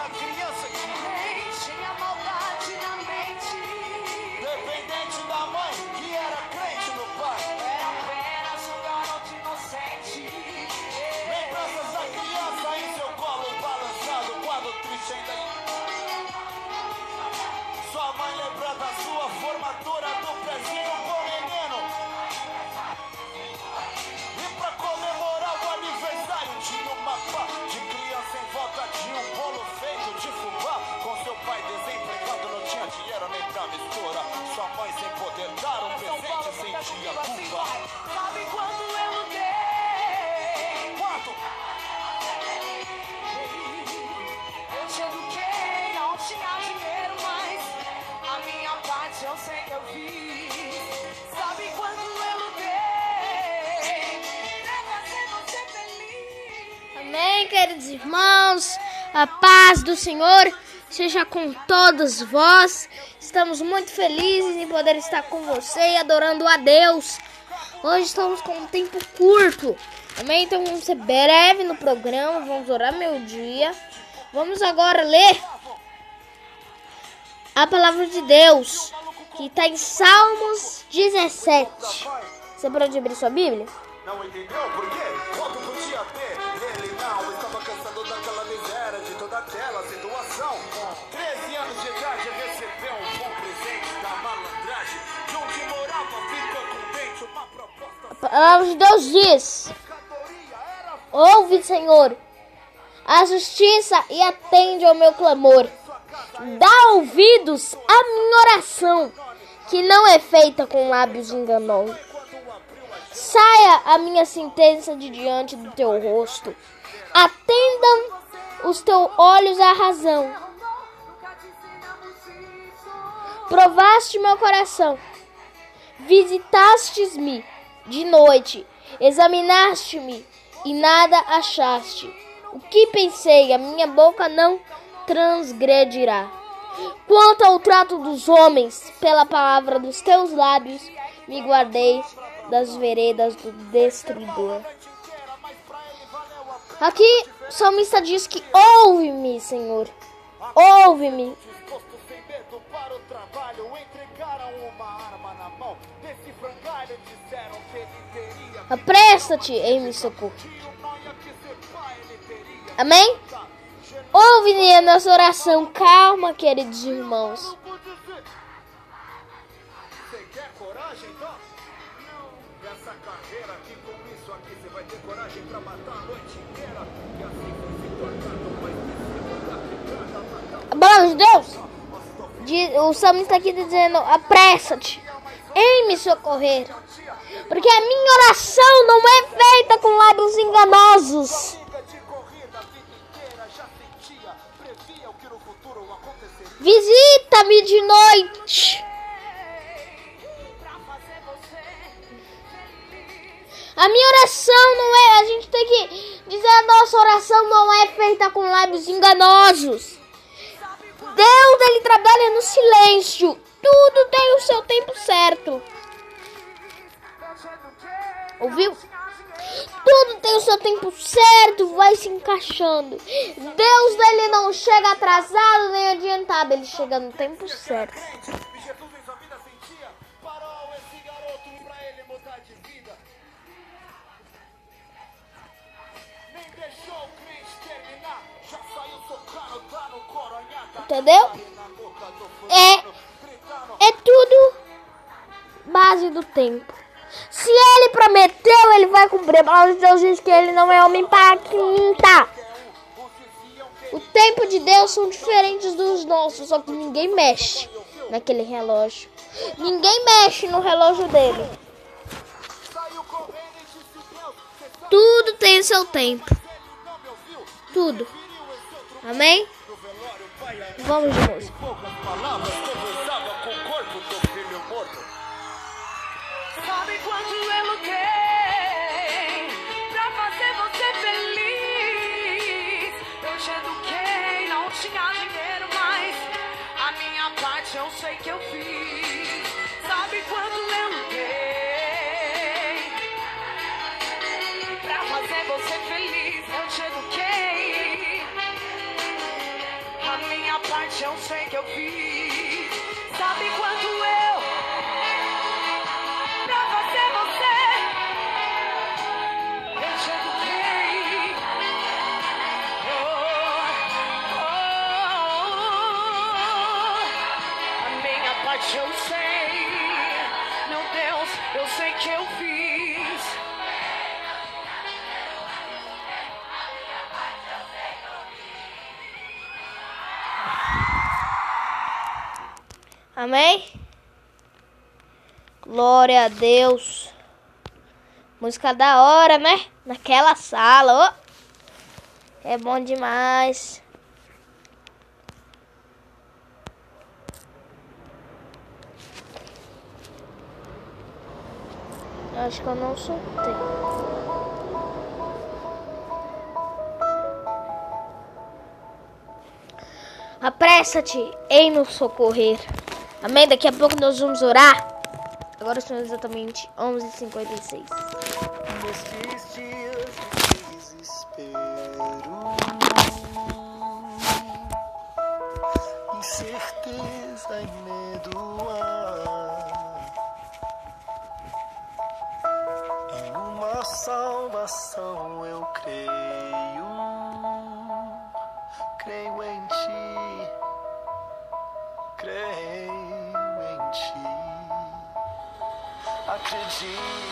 up. Can you Amém, queridos irmãos. A paz do Senhor seja com todos vós. Estamos muito felizes em poder estar com você e adorando a Deus. Hoje estamos com um tempo curto. Amém? Então vamos ser breve no programa. Vamos orar meu dia. Vamos agora ler a palavra de Deus, que está em Salmos 17. Você pode abrir sua Bíblia? Não entendeu por quê? Palavra de Deus diz: Ouve, Senhor, a justiça e atende ao meu clamor. Dá ouvidos à minha oração, que não é feita com lábios enganosos. Saia a minha sentença de diante do teu rosto. Atendam os teus olhos à razão. Provaste meu coração. Visitastes-me de noite. Examinaste-me e nada achaste. O que pensei, a minha boca não transgredirá. Quanto ao trato dos homens, pela palavra dos teus lábios, me guardei das veredas do destruidor. Aqui o salmista diz que ouve-me, Senhor. Ouve-me. Ser pai ele teria. Amém? Ouve a nossa oração. Calma, queridos irmãos. Vou dizer. Você quer coragem? Não. Essa carreira aqui, com isso aqui, você vai ter coragem pra matar a noite inteira. E assim de Deus. Diz- o salmista aqui dizendo: apressa-te em me socorrer. Porque a minha oração não é feita com lábios enganosos. Visita-me de noite. A minha oração não é. A gente tem que dizer: a nossa oração não é feita com lábios enganosos. Deus, ele trabalha no silêncio. Tudo tem o seu tempo certo. Ouviu? Tudo tem o seu tempo certo, vai se encaixando. Deus, ele não chega atrasado nem adiantado, ele chega no tempo certo. Jesus vida sentia. Parou esse garoto pra ele de vida. Entendeu? É. É tudo base do tempo. Se ele prometeu, ele vai cumprir. Palavra de Deus diz que ele não é homem para quinta. O tempo de Deus são diferentes dos nossos, só que ninguém mexe naquele relógio. Ninguém mexe no relógio dele. Tudo tem seu tempo. Tudo. Amém? Vamos de música. Sabe quanto eu lutei fazer você feliz? Eu te eduquei, não tinha dinheiro, eu. Sabe quanto eu pra fazer você? Eu te eduquei. Oh, oh, a minha parte eu sei. Meu Deus, eu sei que eu fiz. Amém? Glória a Deus. Música da hora, né? Naquela sala, ó. É bom demais. Acho que eu não soltei. Apressa-te em nos socorrer. Amém? Daqui a pouco nós vamos orar. Agora são exatamente 11h56. Nestes dias de desespero, incerteza e medo Acredito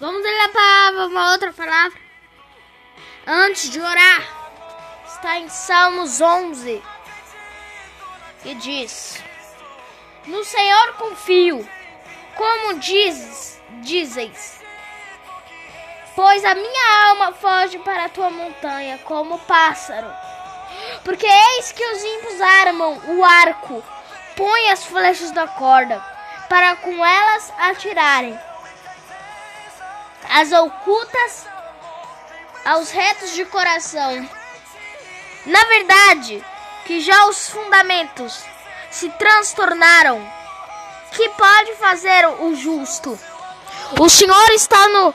Vamos ler a palavra, uma outra palavra. Antes de orar, está em Salmos 11, que diz: No Senhor confio, como dizes, dizeis. Pois a minha alma foge para a tua montanha como pássaro. Porque eis que os ímpios armam o arco, põem as flechas na corda, para com elas atirarem as ocultas aos retos de coração. Na verdade, que já os fundamentos se transtornaram, que pode fazer o justo? O Senhor está no,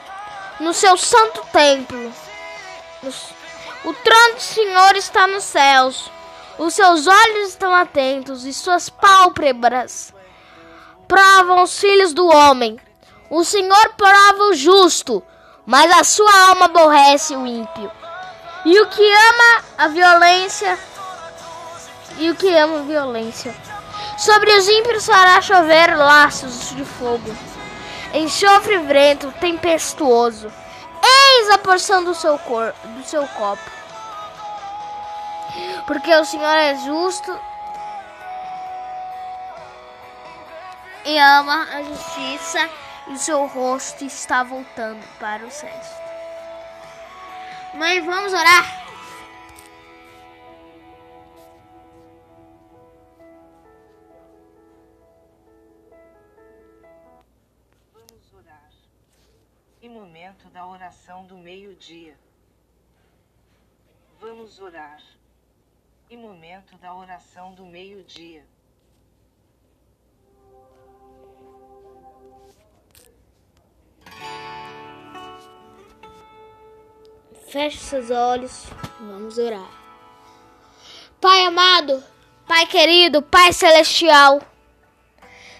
no seu santo templo. O trono do Senhor está nos céus. Os seus olhos estão atentos e suas pálpebras provam os filhos do homem. O Senhor prova o justo, mas a sua alma aborrece o ímpio. E o que ama a violência, e o que ama a violência. Sobre os ímpios fará chover laços de fogo, enxofre vento tempestuoso. Eis a porção do seu cor, do seu copo. Porque o Senhor é justo e ama a justiça, e seu rosto está voltando para o céus. Mãe, vamos orar? Vamos orar. E momento da oração do meio-dia. Vamos orar. E momento da oração do meio-dia. Feche seus olhos. Vamos orar. Pai amado, Pai querido, Pai celestial.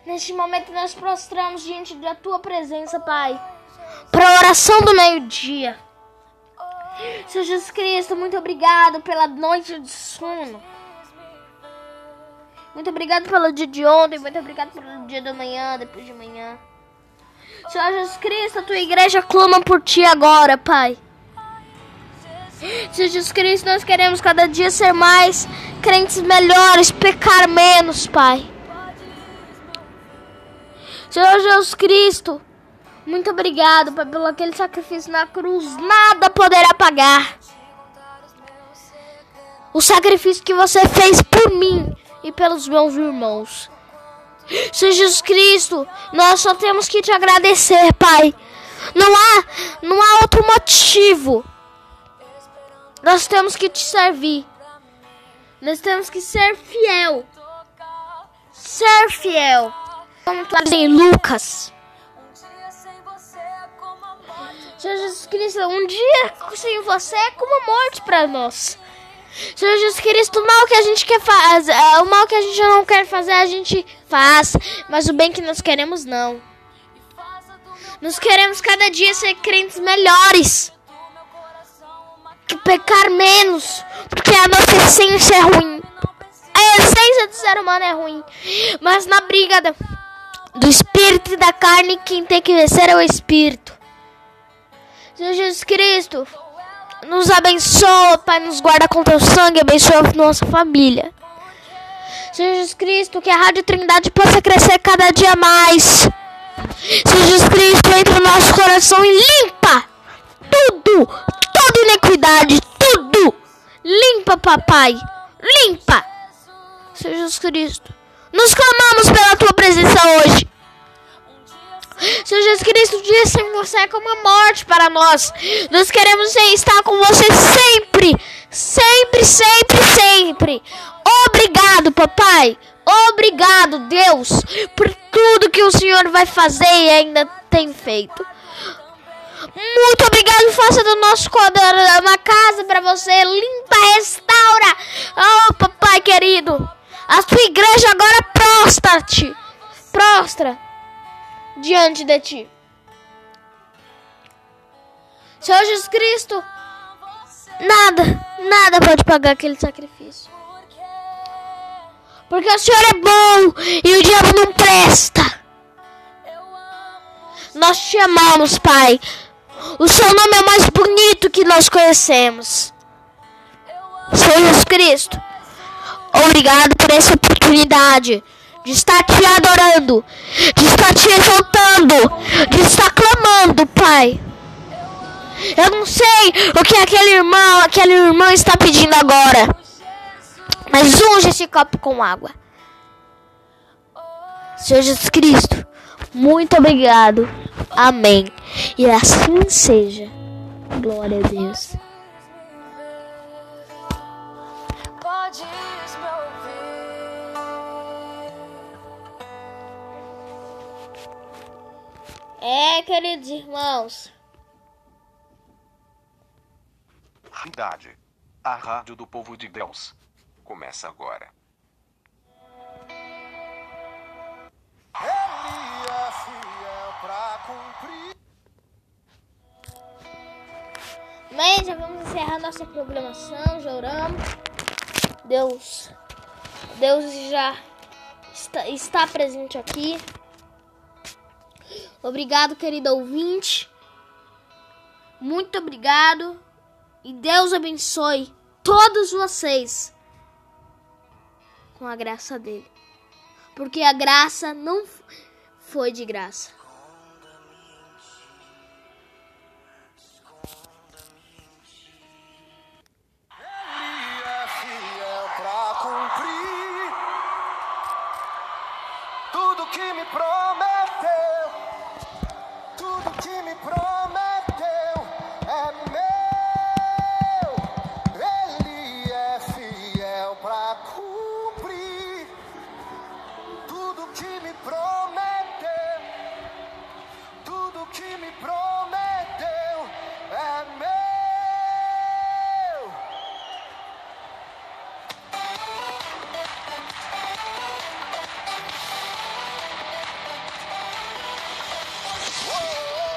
Neste momento nós prostramos diante da tua presença, Pai. Para a oração do meio-dia. Senhor Jesus Cristo, muito obrigado pela noite de sono. Muito obrigado pelo dia de ontem, muito obrigado pelo dia da manhã, depois de manhã. Senhor Jesus Cristo, a tua igreja clama por ti agora, Pai. Senhor Jesus Cristo, nós queremos cada dia ser mais crentes melhores, pecar menos, Pai. Senhor Jesus Cristo, muito obrigado, Pai, pelo aquele sacrifício na cruz. Nada poderá pagar. O sacrifício que você fez por mim e pelos meus irmãos. Senhor Jesus Cristo, nós só temos que te agradecer, Pai. Não há, não há outro motivo. Nós temos que te servir. Nós temos que ser fiel. Ser fiel. Como tu em Lucas. Senhor Jesus Cristo, um dia sem você é como a morte para nós. Senhor Jesus Cristo, o mal que a gente quer fazer, o mal que a gente não quer fazer, a gente faz, mas o bem que nós queremos não. Nós queremos cada dia ser crentes melhores. Que pecar menos, porque a nossa essência é ruim. A essência do ser humano é ruim. Mas na briga do espírito e da carne, quem tem que vencer é o espírito. Senhor Jesus Cristo, nos abençoa, Pai, nos guarda com teu sangue, abençoa a nossa família. Senhor Jesus Cristo, que a Rádio Trindade possa crescer cada dia mais. Senhor Jesus Cristo, entra no nosso coração e limpa tudo, toda iniquidade, tudo. Limpa, papai, limpa. Senhor Jesus Cristo, nos clamamos pela tua presença hoje. Senhor Jesus Cristo, o dia sem você é como a morte para nós. Nós queremos estar com você sempre. Sempre, sempre, sempre. Obrigado, papai. Obrigado, Deus, por tudo que o Senhor vai fazer e ainda tem feito. Muito obrigado, faça do nosso quadro uma casa para você. Limpa, restaura. Oh, papai querido. A sua igreja agora prostra-te. Prostra diante de ti. Senhor Jesus Cristo, nada, nada pode pagar aquele sacrifício. Porque o Senhor é bom e o diabo não presta. Nós te amamos, Pai. O seu nome é o mais bonito que nós conhecemos. Senhor Jesus Cristo, obrigado por essa oportunidade de estar te adorando, de estar te exaltando, de estar clamando, Pai. Eu não sei o que aquele irmão, aquele irmão está pedindo agora. Mas unge esse copo com água. Senhor Jesus Cristo, muito obrigado. Amém. E assim seja. Glória a Deus. Podes me ouvir. É, queridos irmãos. Trindade. A rádio do povo de Deus. Começa agora. Bem, já vamos encerrar nossa programação, já oramos. Deus, Deus já está, está presente aqui. Obrigado, querido ouvinte. Muito obrigado. E Deus abençoe todos vocês com a graça dele. Porque a graça não foi de graça.